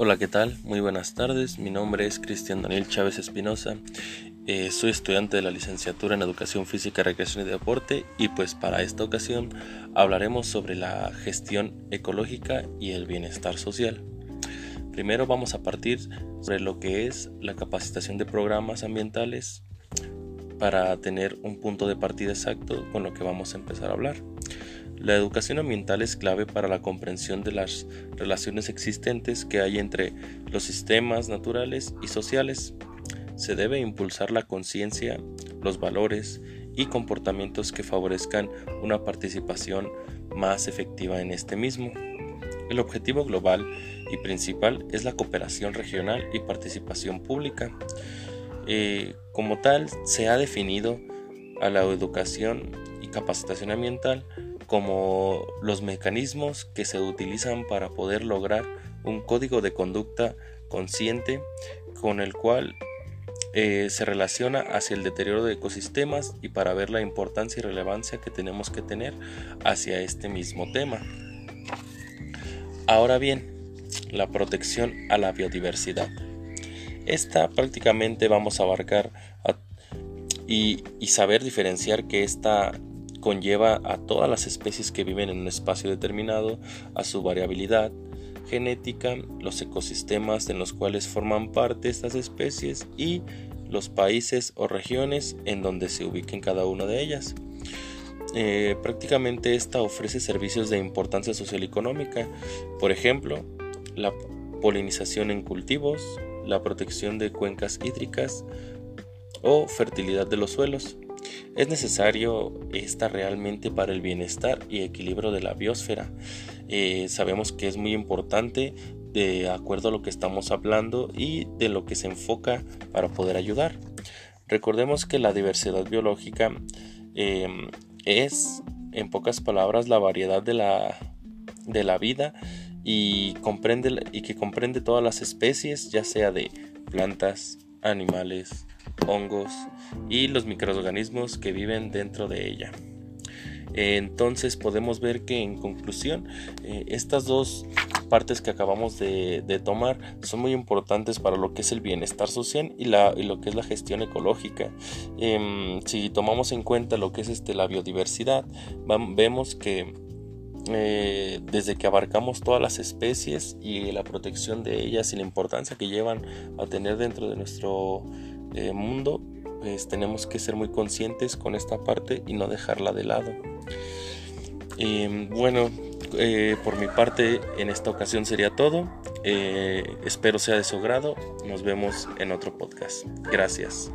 Hola, ¿qué tal? Muy buenas tardes. Mi nombre es Cristian Daniel Chávez Espinosa. Eh, soy estudiante de la licenciatura en Educación Física, Recreación y Deporte y pues para esta ocasión hablaremos sobre la gestión ecológica y el bienestar social. Primero vamos a partir sobre lo que es la capacitación de programas ambientales para tener un punto de partida exacto con lo que vamos a empezar a hablar. La educación ambiental es clave para la comprensión de las relaciones existentes que hay entre los sistemas naturales y sociales. Se debe impulsar la conciencia, los valores y comportamientos que favorezcan una participación más efectiva en este mismo. El objetivo global y principal es la cooperación regional y participación pública. Eh, como tal, se ha definido a la educación y capacitación ambiental como los mecanismos que se utilizan para poder lograr un código de conducta consciente con el cual eh, se relaciona hacia el deterioro de ecosistemas y para ver la importancia y relevancia que tenemos que tener hacia este mismo tema. Ahora bien, la protección a la biodiversidad. Esta prácticamente vamos a abarcar y, y, saber diferenciar que esta conlleva a todas las especies que viven en un espacio determinado, a su variabilidad genética, los ecosistemas en los cuales forman parte estas especies y los países o regiones en donde se ubiquen cada una de ellas. Eh, prácticamente esta ofrece servicios de importancia social y económica, por ejemplo, la polinización en cultivos, la protección de cuencas hídricas o fertilidad de los suelos. Es necesario esta realmente para el bienestar y equilibrio de la biosfera. Eh, sabemos que es muy importante de acuerdo a lo que estamos hablando y de lo que se enfoca para poder ayudar. Recordemos que la diversidad biológica em, es, en pocas palabras, la variedad de la, de la vida y, comprende, y que comprende todas las especies, ya sea de plantas, animales, hongos y los microorganismos que viven dentro de ella. Entonces podemos ver que en conclusión eh, estas dos partes que acabamos de, tomar son muy importantes para lo que es el bienestar social y, lo que es la gestión ecológica. Em, si tomamos en cuenta lo que es este, la biodiversidad, vemos que eh, desde que abarcamos todas las especies y la protección de ellas y la importancia que llevan a tener dentro de nuestro eh, mundo, pues tenemos que ser muy conscientes con esta parte y no dejarla de lado. Em, bueno, eh, por mi parte en esta ocasión sería todo. espero sea de su grado. Nos vemos en otro podcast. Gracias.